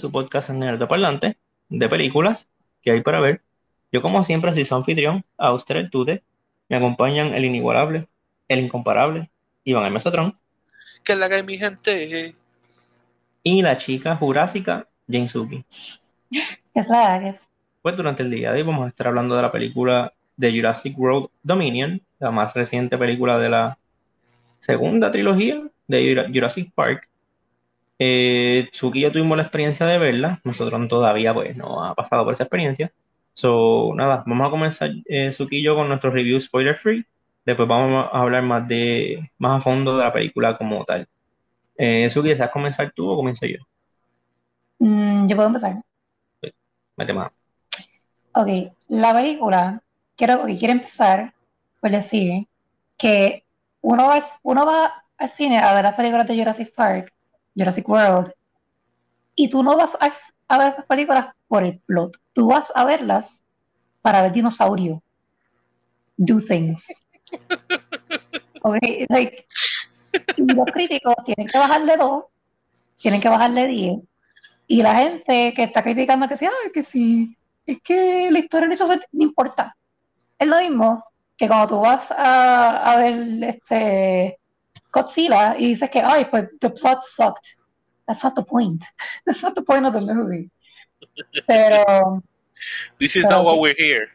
su podcast Nerd Parlante de películas que hay para ver. Yo como siempre soy su anfitrión, Auster el Tute. Me acompañan el inigualable, el incomparable, Iván el Mesotrón. Que la que mi gente. Y la chica jurásica, Jane Suki. ¿Qué es la Pues durante el día de hoy vamos a estar hablando de la película de Jurassic World Dominion, la más reciente película de la segunda trilogía de Jurassic Park. Eh, Suki y yo tuvimos la experiencia de verla, nosotros todavía pues no ha pasado por esa experiencia. So, nada, vamos a comenzar eh, Suki y yo con nuestro review spoiler free. Después vamos a hablar más de más a fondo de la película como tal. Eh, Suki, ¿deseas comenzar tú o comienzo yo? Mm, yo puedo empezar. mete más. Ok, la película, quiero, quiero empezar por decir que uno va, uno va al cine a ver las películas de Jurassic Park, Jurassic World, y tú no vas a, ver esas películas por el plot, tú vas a verlas para ver dinosaurio, do things. Okay, like, y los críticos tienen que bajarle dos, tienen que bajarle diez, y la gente que está criticando que sí, ay, que sí, es que la historia no, no importa. Es lo mismo que cuando tú vas a, a ver este Godzilla y dices que, ay, pues the plot sucked. That's not the point. That's not the point of the movie. Pero. This is not what we're here.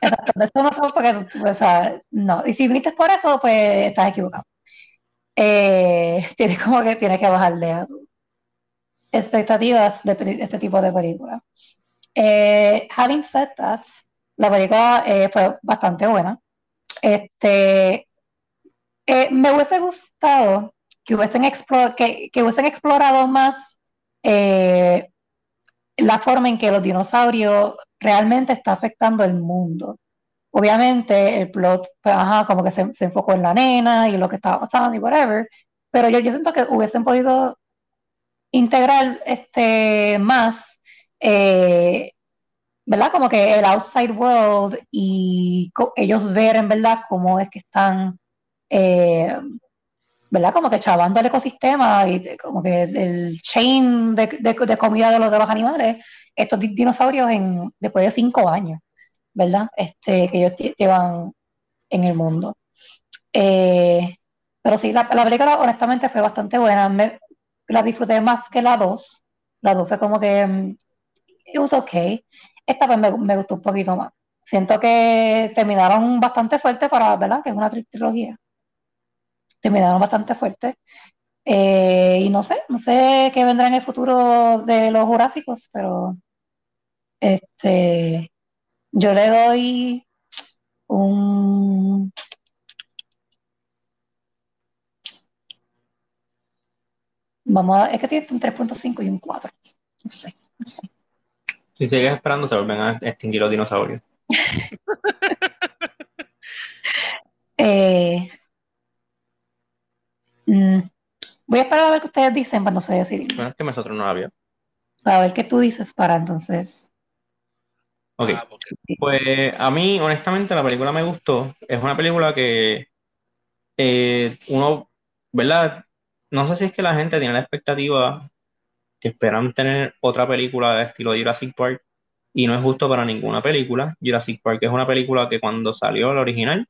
Exacto, eso no fue porque tú, o sea, no. Y si viniste por eso, pues estás equivocado. Eh, tienes como que tienes que bajarle a tus expectativas de este tipo de película. Eh, having said that, la película eh, fue bastante buena. Este, eh, me hubiese gustado que hubiesen, que, hubiesen explorado más eh, la forma en que los dinosaurios realmente está afectando el mundo. Obviamente el plot, pues, como que se, enfocó en la nena y lo que estaba pasando y whatever, pero yo, yo siento que hubiesen podido integrar este, más eh, ¿verdad? Como que el outside world y ellos ver en verdad cómo es que están, eh, ¿verdad? Como que chavando el ecosistema y como que el chain de, comida de los, de los animales, estos dinosaurios en, después de cinco años, ¿verdad? Este, que ellos llevan en el mundo. Eh, pero sí, la, la, película honestamente fue bastante buena. la disfruté más que la dos. La dos fue como que mm, it was okay. Esta pues me, gustó un poquito más. Siento que terminaron bastante fuerte para, ¿verdad? Que es una trilogía. Terminaron bastante fuerte. Eh, y no sé, no sé qué vendrá en el futuro de los jurásicos, pero este yo le doy un Vamos a, es que tiene un 3.5 y un 4. No sé, no sé. Si sigues esperando, se vuelven a extinguir los dinosaurios. Eh, mm, voy a esperar a ver qué ustedes dicen cuando se deciden. Bueno, es que nosotros no la vio. A ver qué tú dices para entonces. Ok. Ah, pues a mí, honestamente, la película me gustó. Es una película que eh, uno, ¿verdad? No sé si es que la gente tiene la expectativa que esperan tener otra película de estilo Jurassic Park y no es justo para ninguna película. Jurassic Park es una película que cuando salió la original,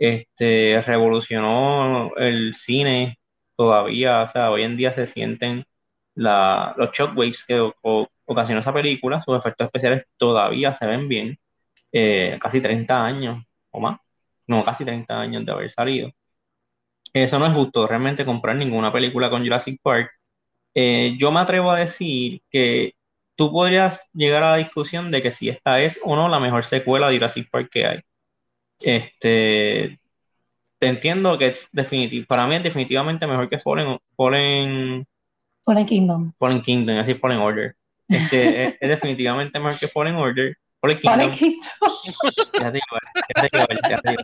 este, revolucionó el cine todavía, o sea, hoy en día se sienten la, los shockwaves que ocasionó esa película, sus efectos especiales todavía se ven bien, eh, casi 30 años o más, no, casi 30 años de haber salido. Eso no es justo, realmente comprar ninguna película con Jurassic Park eh, yo me atrevo a decir que tú podrías llegar a la discusión de que si esta es o no la mejor secuela de Jurassic Park que hay. Este, entiendo que es definitivo, para mí es definitivamente mejor que Fallen, Fallen, Fallen Kingdom. Fallen Kingdom, así Fallen Order. Este, es, definitivamente mejor que Fallen Order. Fallen Kingdom. Ya te ya te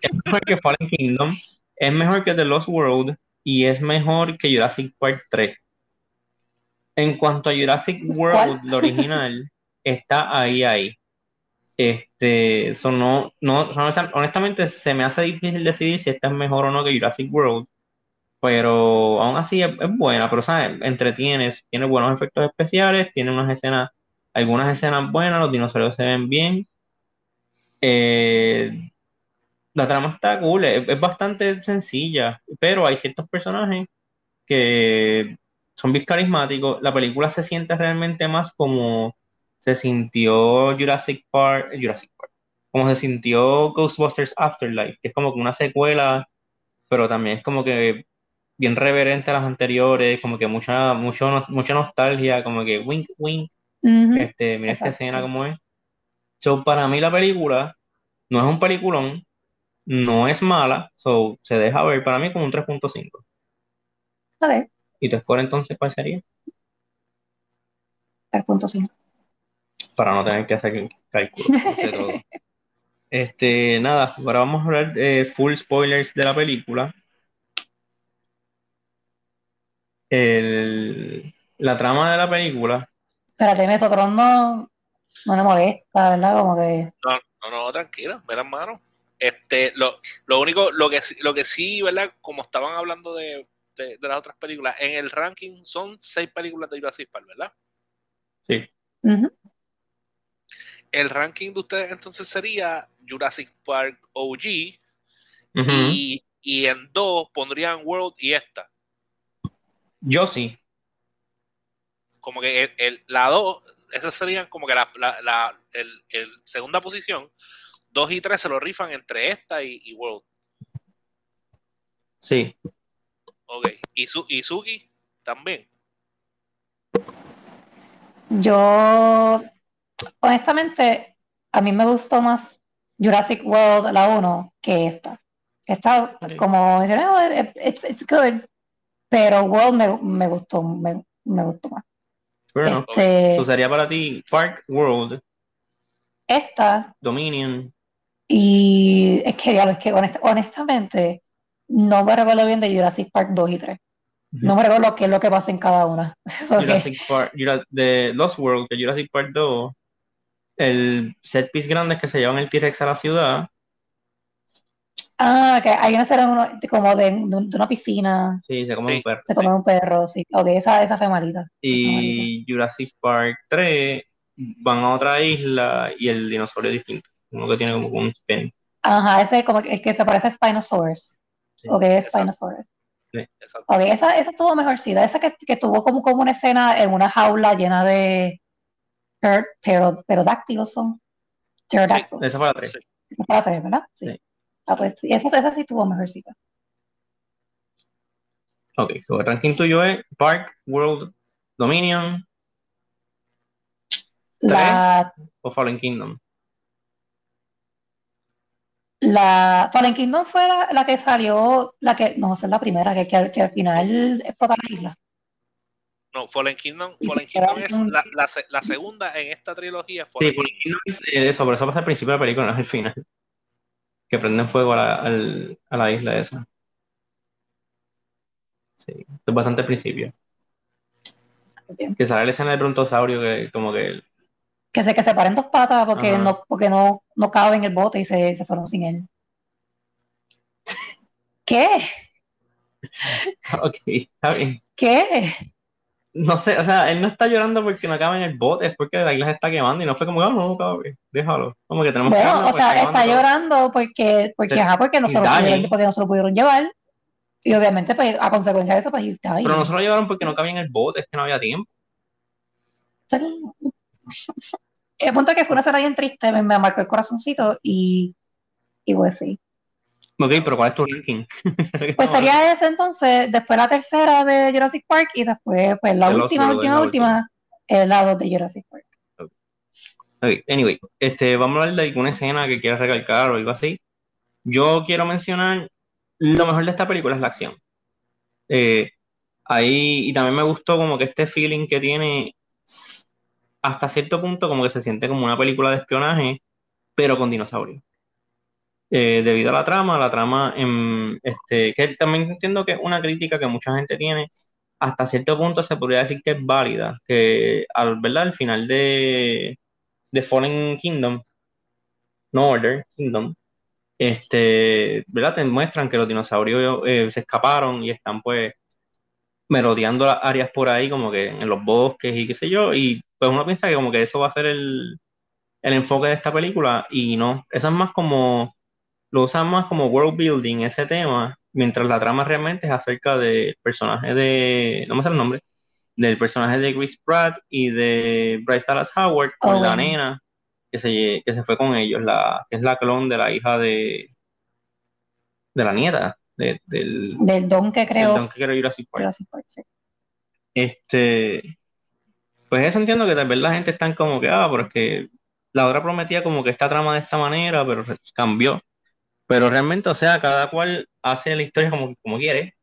Es mejor que Fallen Kingdom. Es mejor que The Lost World y es mejor que Jurassic Park 3. En cuanto a Jurassic World, lo original, está ahí, ahí. Este, eso no, honestamente se me hace difícil decidir si esta es mejor o no que Jurassic World, pero aún así es, buena, pero ¿sabes? Entretienes, tiene buenos efectos especiales, tiene unas escenas, algunas escenas buenas, los dinosaurios se ven bien. Eh, la trama está cool, es, es bastante sencilla, pero hay ciertos personajes que son bien carismáticos. La película se siente realmente más como se sintió Jurassic Park, Jurassic Park, como se sintió Ghostbusters Afterlife, que es como que una secuela, pero también es como que bien reverente a las anteriores, como que mucha, mucho, mucha nostalgia, como que wink, wink, este, mira esta escena como es. So, para mí la película no es un peliculón, no es mala, so, se deja ver para mí como un 3.5. Ok, ¿Y tu score entonces cuál sería? 3.5. Para no tener que hacer cálculos. todo. Este, nada, ahora vamos a hablar de full spoilers de la película. El- la trama de la película, Espérate, Mesotron no, no me molesta, ¿verdad? Como que. No, no, no, tranquilo, mira hermano. Este, lo, lo único, lo que, sí- lo que sí, ¿verdad? Como estaban hablando de, de, de las otras películas, en el ranking son seis películas de Jurassic Park, ¿verdad? sí, ujú. El ranking de ustedes entonces sería Jurassic Park OG y, y en dos pondrían World y esta. Yo sí. Como que el, el- la dos, esas serían como que la, la, la- el, el segunda posición. Dos y tres se lo rifan entre esta y, y World. Sí, Ok. Y, su, y Suki también. Yo, honestamente, a mí me gustó más Jurassic World, la 1, que esta. Esta, como mencioné, it- it's, it's good, pero World me, me gustó, me, me gustó más. enough. Este, sería para ti Park World, esta, Dominion. y es que, diablo, es que honest- honestamente, no me recuerdo bien de Jurassic Park 2 y 3. No me recuerdo qué es lo que pasa en cada una. Jurassic Park, de Lost World, que Jurassic Park 2, el set piece grande es que se llevan el T-Rex a la ciudad. ah, que hay una escena como de, de una piscina, Sí, se come Sí. un perro. se come un perro, sí. Ok, esa, esa fue malita. esa fue malita. Y Jurassic Park 3 van a otra isla y el dinosaurio es distinto. Uno que tiene como un spin. Ajá, ese como que, el que se parece a Spinosaurus. Sí, Ok, es. Spinosaurus. Exacto. Ok, esa, esa estuvo mejorcita. Esa que, que tuvo como, como una escena en una jaula llena de per, pero, pterodáctilos son. Pterodáctilos. Esa fue la 3. Sí. Esa fue la tres, ¿verdad? Sí. Sí. Ah, pues sí, esa, esa sí estuvo mejorcita. Ok, so el ranking tuyo es Park, World, Dominion La, o Fallen Kingdom. la Fallen Kingdom fue la, la que salió, la que, no, es la primera, que, que, al- que al final explota la isla. No, Fallen Kingdom, Fallen Kingdom es la, la, se- la segunda en esta trilogía. Sí, Fallen Kingdom. Es eh, eso, pero eso pasa al principio de la película, no es el final. Que prenden fuego a la, al- a la isla esa. Sí, es bastante al principio. Bien. Que sale la escena del brontosaurio que como que Que se, que se paren dos patas porque Ajá. no, porque no, no cabe en el bote y se, se fueron sin él. ¿Qué? Ok, está bien. ¿Qué? No sé, o sea, él no está llorando porque no acaba en el bote, es porque la isla se está quemando y no fue como, ah, no, cabrón, déjalo. Como que tenemos que Bueno, o sea, está llorando porque, porque, Se- ajá, porque no, se lo pudieron, porque no se lo pudieron llevar. Y obviamente, pues, a consecuencia de eso, pues, he's dying. Pero no se lo llevaron porque no cabía en el bote, es que no había tiempo. El punto es que fue una escena bien triste, me, me marcó el corazoncito y, y pues sí. Ok, pero ¿cuál es tu ranking? Pues sería ese entonces, después la tercera de Jurassic Park y después, pues, la última, última, última, el lado de Jurassic Park. Ok, anyway, este, vamos a hablar de alguna escena que quieras recalcar o algo así. Yo quiero mencionar lo mejor de esta película es la acción. Eh, ahí, y también me gustó como que este feeling que tiene hasta cierto punto como que se siente como una película de espionaje, pero con dinosaurios. Eh, debido a la trama, la trama, em, este, que también entiendo que es una crítica que mucha gente tiene, hasta cierto punto se podría decir que es válida, que al, ¿verdad? al final de, de Fallen Kingdom, No Order Kingdom, este, ¿verdad? Te muestran que los dinosaurios eh, se escaparon y están pues merodeando las áreas por ahí, como que en los bosques y qué sé yo, y pues uno piensa que como que eso va a ser el, el enfoque de esta película y no, eso es más como, lo usan más como world building, ese tema, mientras la trama realmente es acerca del personaje de, no me sé el nombre, del personaje de Chris Pratt y de Bryce Dallas Howard con Oh, la bueno. nena que se, que se fue con ellos, la, que es la clon de la hija de, de la nieta de- del, Del don que del creo. don que quiere Jurassic Park. Jurassic Park, sí. Este, pues eso entiendo que tal vez la gente está como que, ah, pero es que la otra prometía como que esta trama de esta manera, pero cambió. Pero realmente, o sea, cada cual hace la historia como, como quiere.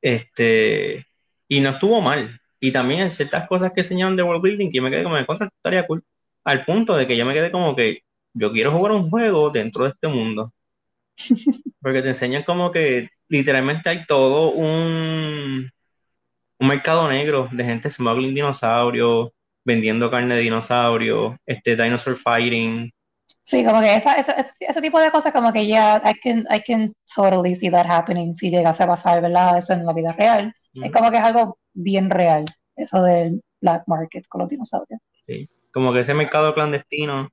Este, y no estuvo mal. Y también hay ciertas cosas que enseñaron de world building que yo me quedé como en contra, estaría cool. Al punto de que yo me quedé como que yo quiero jugar un juego dentro de este mundo. Porque te enseñan como que literalmente hay todo un, un mercado negro de gente smuggling dinosaurios, vendiendo carne de dinosaurio, este dinosaur fighting. Sí, como que esa, esa- ese, ese tipo de cosas como que ya I can, I can totally see that happening si llegase a pasar, ¿verdad? Eso en la vida real. Es como que es algo bien real, eso del black market con los dinosaurios. Como que ese mercado clandestino,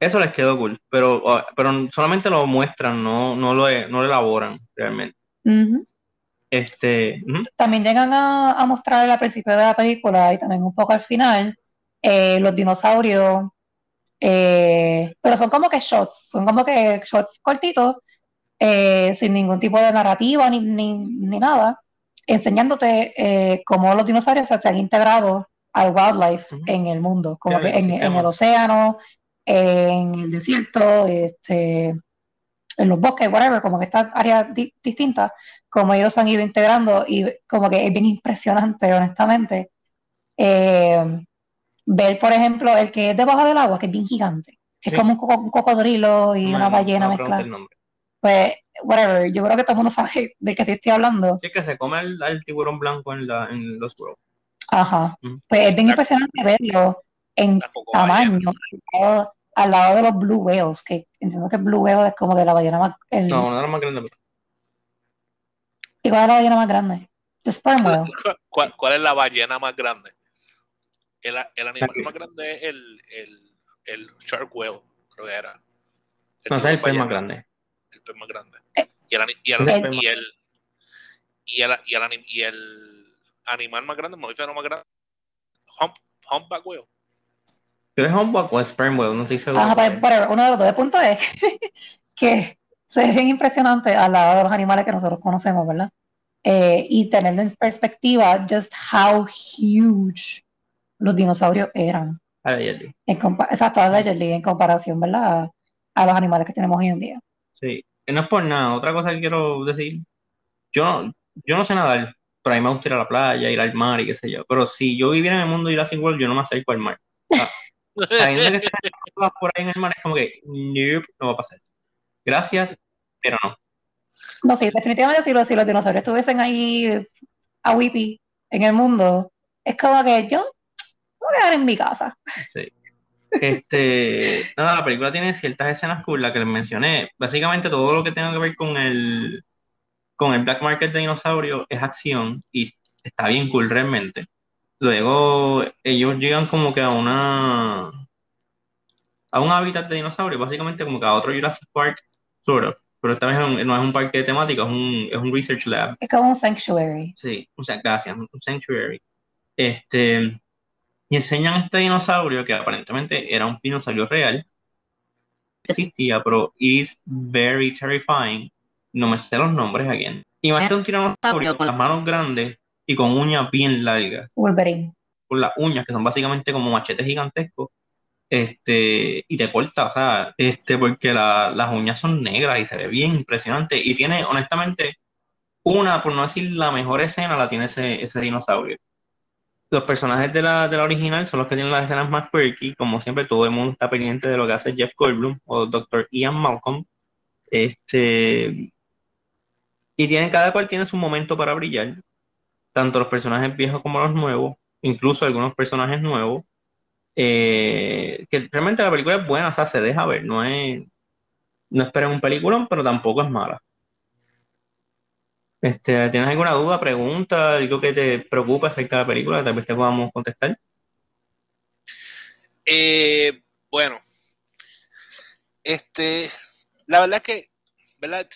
eso les quedó cool, pero, ah, pero solamente lo muestran, no, no lo, no lo elaboran realmente. Ujú. Este, ujú, También llegan a, a mostrar al principio de la película y también un poco al final eh, los dinosaurios, eh, pero son como que shots, son como que shots cortitos, eh, sin ningún tipo de narrativa ni, ni, ni nada, enseñándote eh, cómo los dinosaurios se, han integrado al wildlife Ujú. en el mundo, como que en, en el océano, en el desierto, este, en los bosques, whatever, como que estas áreas di- distintas, como ellos han ido integrando y como que es bien impresionante, honestamente, eh, ver, por ejemplo, el que es debajo del agua, que es bien gigante, que Sí. es como un, coco- un cocodrilo y no una ballena no preguntes mezclada. el nombre. Pues, whatever, yo creo que todo el mundo sabe del que sí estoy hablando. Sí, que se come al tiburón blanco en, la, en los World. Ajá. Mm. Pues es bien La- impresionante verlo en tamaño al lado, al lado de los blue whales, que entiendo que blue whale es como de la ballena más... el- No, uno de más grandes. ¿Y cuál es la ballena más grande? The sperm whale. ¿Cuál, cuál es la ballena más grande? El, el animal Aquí. más grande es el, el, el shark whale, creo que era. No, ese es el pez más grande. El pez más grande. Eh. Y el, ani- y el, y el, y el, y el, ani- y el animal más grande, el mamífero más grande, hump, humpback whale. ¿Pero es humpback o es sperm whale? No estoy seguro. Whatever, uno de los dos. El punto es que se ve bien impresionante al lado de los animales que nosotros conocemos, ¿verdad? Eh, y teniendo en perspectiva just how huge los dinosaurios eran. En compa- exacto, allegedly, en comparación, ¿verdad? A, a los animales que tenemos hoy en día. Sí. No es por nada. Otra cosa que quiero decir. Yo no, yo no sé nadar, pero a mí me gusta ir a la playa, ir al mar y qué sé yo. Pero si yo viviera en el mundo de Jurassic World, yo no me acerco al mar. Sabiendo que están por ahí en el mar, es como que, nope, no va a pasar. Gracias, pero no. No, sí, definitivamente si los, si los dinosaurios estuviesen ahí a Whippy en el mundo, es como que yo a quedar en mi casa. Sí. Este, nada, la película tiene ciertas escenas cool, la que les mencioné. Básicamente todo lo que tenga que ver con el, con el black market de dinosaurios es acción y está bien cool realmente. Luego ellos llegan como que a una a un hábitat de dinosaurios, básicamente como que a otro Jurassic Park, sort of. Pero esta vez no es un parque de temática, es un, es un research lab. Es como un sanctuary. Sí, o sea, gracias, un sanctuary. Este, y enseñan a este dinosaurio que aparentemente era un dinosaurio real. Existía, pero is very terrifying. No me sé los nombres aquí. Y más de un tiranosaurio con las manos grandes y con uñas bien largas. Wolverine. Con las uñas que son básicamente como machetes gigantescos. Este, y te corta, o sea, este, porque la- las uñas son negras y se ve bien impresionante. Y tiene, honestamente, una, por no decir la mejor escena, la tiene ese, ese dinosaurio. Los personajes de la, de la original son los que tienen las escenas más quirky, como siempre todo el mundo está pendiente de lo que hace Jeff Goldblum o Dr. Ian Malcolm. Este, y tienen, cada cual tiene su momento para brillar, tanto los personajes viejos como los nuevos, incluso algunos personajes nuevos. Eh, que realmente la película es buena, o sea, se deja ver, no es, no esperen un peliculón, pero tampoco es mala. Este, ¿Tienes alguna duda, pregunta, algo que te preocupa acerca de la película? Tal vez te podamos contestar. Eh, bueno, este, la verdad es que, ¿verdad?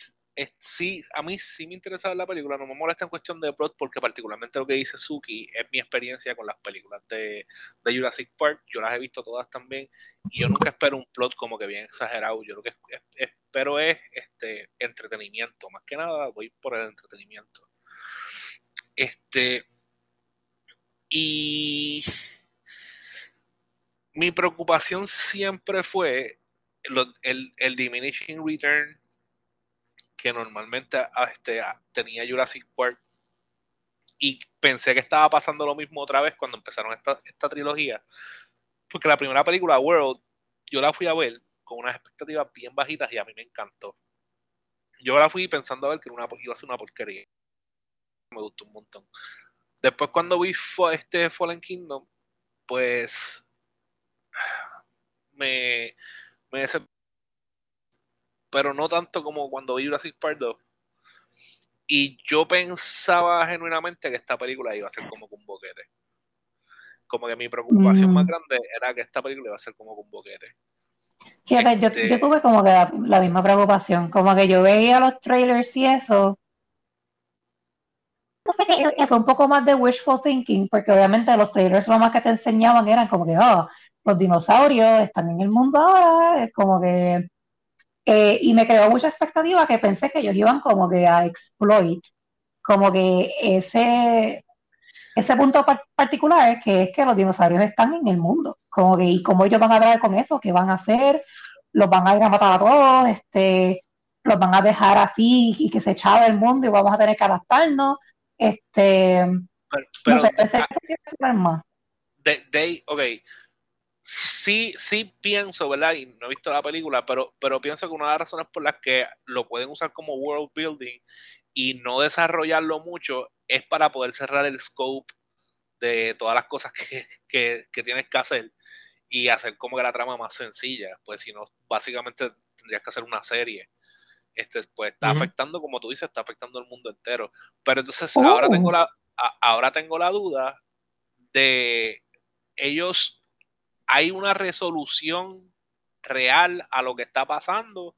sí, a mí sí me interesa la película, no me molesta en cuestión de plot, porque particularmente lo que dice Suki es mi experiencia con las películas de, Jurassic Park. Yo las he visto todas también, y yo nunca espero un plot como que bien exagerado. Yo lo que espero es este entretenimiento. Más que nada, voy por el entretenimiento. Este. Y mi preocupación siempre fue el, diminishing return que normalmente este, tenía Jurassic Park y pensé que estaba pasando lo mismo otra vez cuando empezaron esta, esta trilogía. Porque la primera película, World, yo la fui a ver con unas expectativas bien bajitas y a mí me encantó. Yo la fui pensando a ver que una, iba a ser una porquería. Me gustó un montón. Después cuando vi este Fallen Kingdom, pues me, me pero no tanto como cuando vi Jurassic Park 2. Y yo pensaba genuinamente que esta película iba a ser como un boquete. Como que mi preocupación más mm. grande era que esta película iba a ser como un boquete. Fíjate, yo, este tuve como que la, misma preocupación, como que yo veía los trailers y eso. No sé que fue un poco más de wishful thinking, porque obviamente los trailers lo más que te enseñaban eran como que, oh, los dinosaurios están en el mundo ahora, es como que eh, y me creó mucha expectativa que pensé que ellos iban como que a exploit, como que ese, ese punto particular que es que los dinosaurios están en el mundo, como que y cómo ellos van a hablar con eso, qué van a hacer, los van a ir a matar a todos, este, los van a dejar así y que se echaba el mundo y vamos a tener que adaptarnos, este, pero, no sé, pensé que más. De, ok, sí, sí pienso, ¿verdad? Y no he visto la película, pero, pero pienso que una de las razones por las que lo pueden usar como world building y no desarrollarlo mucho es para poder cerrar el scope de todas las cosas que, tienes que hacer y hacer como que la trama más sencilla. Pues si no, básicamente tendrías que hacer una serie. Este, pues está afectando, como tú dices, está afectando al mundo entero. Pero entonces ahora tengo oh. la, ahora tengo la duda de ellos hay una resolución real a lo que está pasando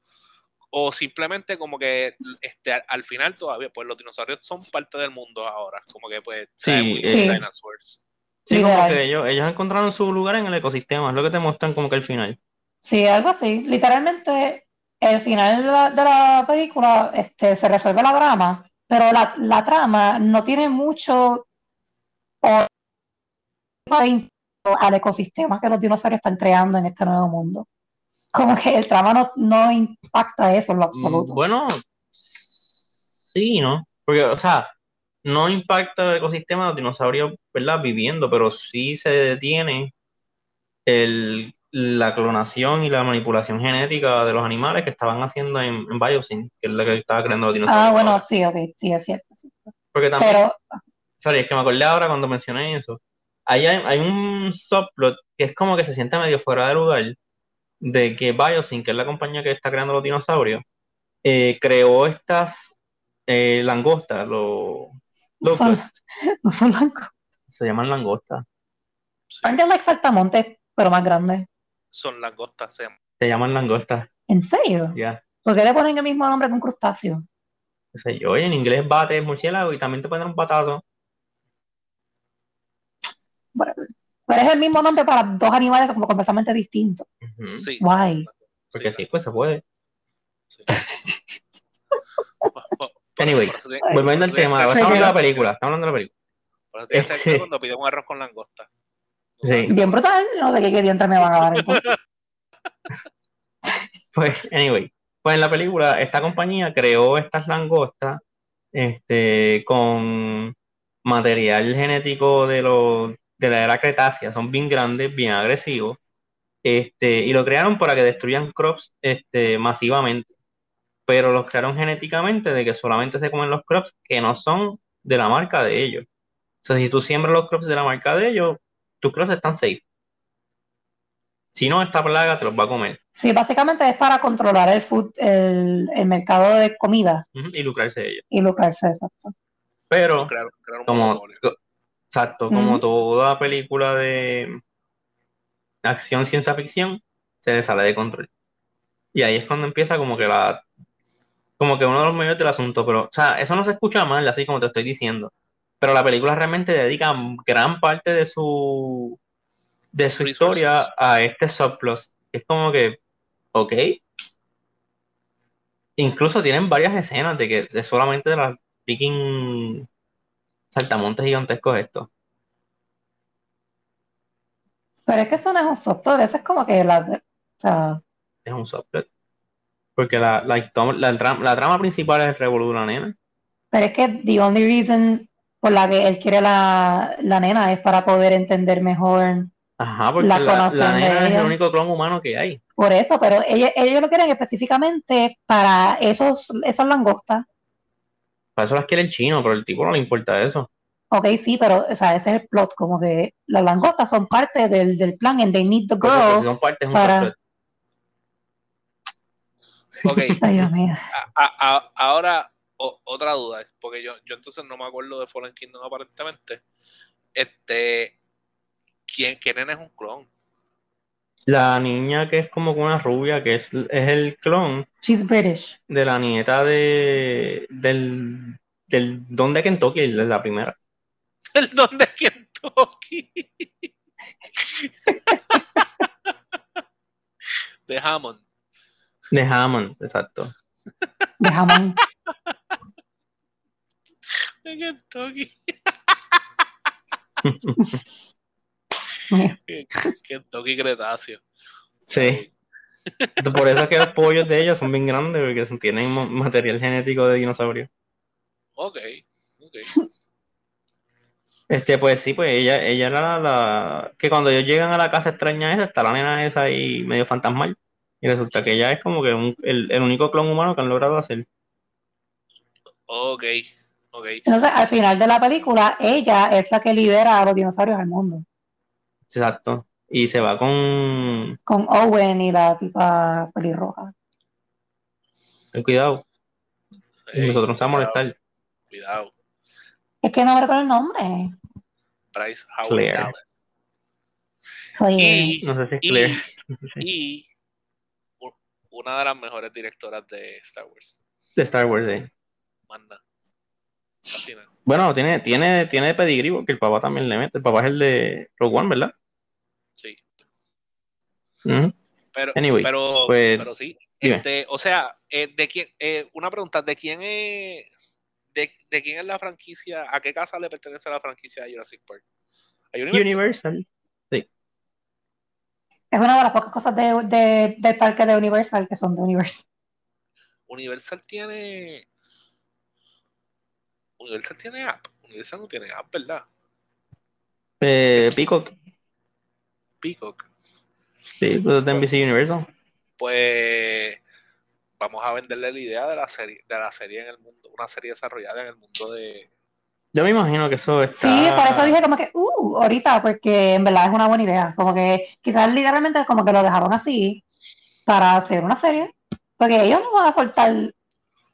o simplemente como que este, al final todavía pues los dinosaurios son parte del mundo ahora como que pues sí, eh, dinosaurs sí. como que ellos, ellos encontraron su lugar en el ecosistema es lo que te muestran como que al final. Sí algo así. Literalmente el final de la, película este, se resuelve la trama pero la, la trama no tiene mucho al ecosistema que los dinosaurios están creando en este nuevo mundo. Como que el trama no, impacta eso en lo absoluto. Bueno, sí, ¿no? Porque, o sea, no impacta el ecosistema de los dinosaurios, ¿verdad? Viviendo, pero sí se detiene el, la clonación y la manipulación genética de los animales que estaban haciendo en, en Biosyn, que es la que estaba creando los dinosaurios. Ah, bueno, sí, ok, sí, es cierto. Porque también, pero... sorry, es que me acordé ahora cuando mencioné eso hay, un subplot que es como que se siente medio fuera de lugar de que Biosyn, que es la compañía que está creando los dinosaurios, eh, creó estas eh, langostas, los... No son, no son langostas. Se llaman langostas. Son de exactamente, pero más grandes. Son langostas, se llaman. Se llaman langostas. ¿En serio? Ya. ¿Por qué le ponen el mismo nombre que un crustáceo? No sé yo, en inglés bate murciélago y también te ponen un patato. Pero es el mismo nombre para dos animales como completamente distintos. Sí. Guay. Porque sí, pues se puede. anyway, volviendo al tema, estamos hablando de la película, estamos hablando de la película. Este... cuando pide un arroz con langosta. Sí. Bien brutal, no sé qué, qué dientes me van a dar. pues, anyway, pues en la película esta compañía creó estas langostas este, con material genético de los de la era Cretácea, son bien grandes, bien agresivos, este, y lo crearon para que destruyan crops este, masivamente, pero los crearon genéticamente de que solamente se comen los crops que no son de la marca de ellos. O sea, si tú siembras los crops de la marca de ellos, tus crops están safe. Si no, esta plaga te los va a comer. Sí, básicamente es para controlar el food, el, mercado de comida. y lucrarse de ellos. Y lucrarse, exacto. Pero, como, exacto, como toda película de acción ciencia ficción, se le sale de control. Y ahí es cuando empieza como que la como que uno de los medios del asunto, pero, o sea, eso no se escucha mal, así como te estoy diciendo. Pero la película realmente dedica gran parte de su de su historia a este subplot. Es como que, ok. Incluso tienen varias escenas de que es solamente de las viking saltamontes gigantescos esto. Pero es que eso no es un subplot, eso es como que la, o sea, es un subplot. Porque la, la, la, trama, principal es el revolú la nena. Pero es que the only reason por la que él quiere la, la nena es para poder entender mejor Ajá, porque la, nena es el único clon humano que hay. Por eso, pero ellos, ellos lo quieren específicamente para esos, esas langostas. Para eso las quiere el chino, pero el tipo no le importa eso. Ok, sí, pero o sea, ese es el plot, como que las langostas son parte del, del plan and they need the girl son parte, para... Ok. ahora, otra duda, porque yo, yo entonces no me acuerdo de Fallen Kingdom aparentemente. Este, ¿quién, quién es un clon? La niña que es como una rubia, que es, es el clon. She's British. De la nieta de del, del Don de Kentucky, es la primera. El Don de Kentucky. de Hammond. De Hammond, exacto. De Hammond. De Kentucky. Kentucky Cretáceo. Sí. Por eso es que los pollos de ellos son bien grandes, porque tienen material genético de dinosaurio. Ok, ok. Este, pues sí, pues ella, ella era la, que cuando ellos llegan a la casa extraña esa, está la nena esa ahí medio fantasmal. Y resulta que ella es como que el, único clon humano que han logrado hacer. Ok, ok. Entonces, al final de la película, ella es la que libera a los dinosaurios al mundo. Exacto. Y se va con... Con Owen y la tipa pelirroja. Ten cuidado. Nosotros nos vamos a molestar. Cuidado. Es que no me recuerdo el nombre. Bryce Howard Dallas. Y, no sé si es Claire. y una de las mejores directoras de Star Wars. De Star Wars, sí. Manda. Bueno, tiene, tiene, tiene pedigrí porque el papá también le mete. El papá es el de Rogue One, ¿verdad? Sí. Pero, pero, pues, pero sí. Este, o sea, eh, de quién, eh, una pregunta, ¿de quién es de, de, quién es la franquicia? ¿A qué casa le pertenece la franquicia de Jurassic Park? ¿A Universal? Universal. Es una de las pocas cosas de, de, del parque de Universal que son de Universal. Universal tiene. Universal tiene app. Universal no tiene app, ¿verdad? Eh, Peacock. Peacock. Sí, pues de NBC Universal. Pues vamos a venderle la idea de la serie, de la serie en el mundo, una serie desarrollada en el mundo de, yo me imagino que eso está... Sí, por eso dije como que, uh, ahorita, porque en verdad es una buena idea. Como que quizás literalmente como que lo dejaron así para hacer una serie. Porque ellos no van a soltar,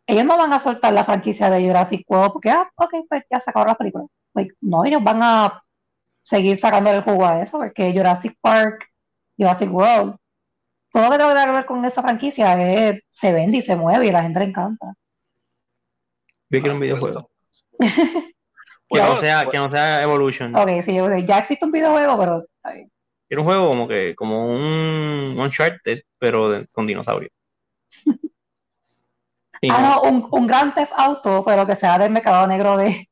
ellos no van a soltar la franquicia de Jurassic World porque, ah, ok, pues ya acabó la película. no, ellos van a seguir sacando el jugo a eso porque Jurassic Park, Jurassic World, todo lo que tiene que ver con esa franquicia es, se vende y se mueve y a la gente le encanta. Yo quiero un videojuego. Que, no sea, que no sea Evolution. Ok, sí, ya existe un videojuego, pero está bien. Quiero un juego como que, como un Uncharted, pero con dinosaurios. ah, no, un, un Grand Theft Auto, pero que sea del mercado negro de.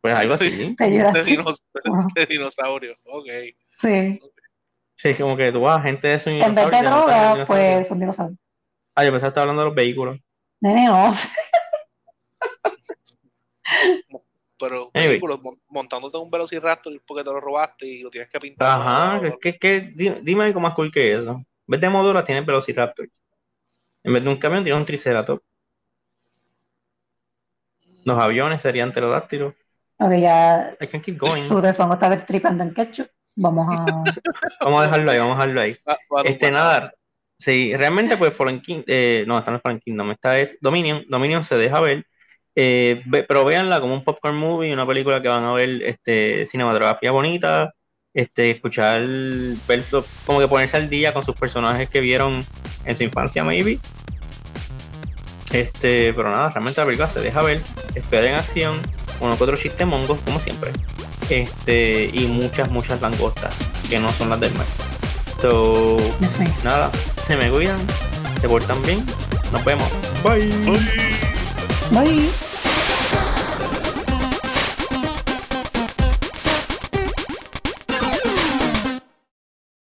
Pues algo así. De, dinosaurio, ok. Sí. Sí, como que tú vas, gente de eso. En vez de droga, pues son dinosaurios. Ah, yo pensaba que estaba hablando de los vehículos. Nene, no. pero vehículos montándote un velociraptor porque te lo robaste y lo tienes que pintar. Ajá, que, que, dime algo más cool que eso. En vez de modulas tienes velociraptor. En vez de un camión tienes un triceratops. Los aviones serían pterodáctilos. Ok, ya. I can keep going. Tú te son otra vez tripando en ketchup. vamos a. vamos a dejarlo ahí, vamos a dejarlo ahí. Ah, este, nada. Sí, realmente, pues Fallen King, eh, no, esta no es Fallen Kingdom, esta es Dominion. Dominion se deja ver. Eh, pero véanla como un popcorn movie, una película que van a ver este, cinematografía bonita, este, escuchar, ver, como que ponerse al día con sus personajes que vieron en su infancia, maybe. Este, pero nada, realmente la película se deja ver, esperen acción, uno que otro chiste mongos, como siempre. Este, y muchas, muchas langostas, que no son las del mar. So, nada, se me cuidan, se portan bien, nos vemos. Bye. Bye.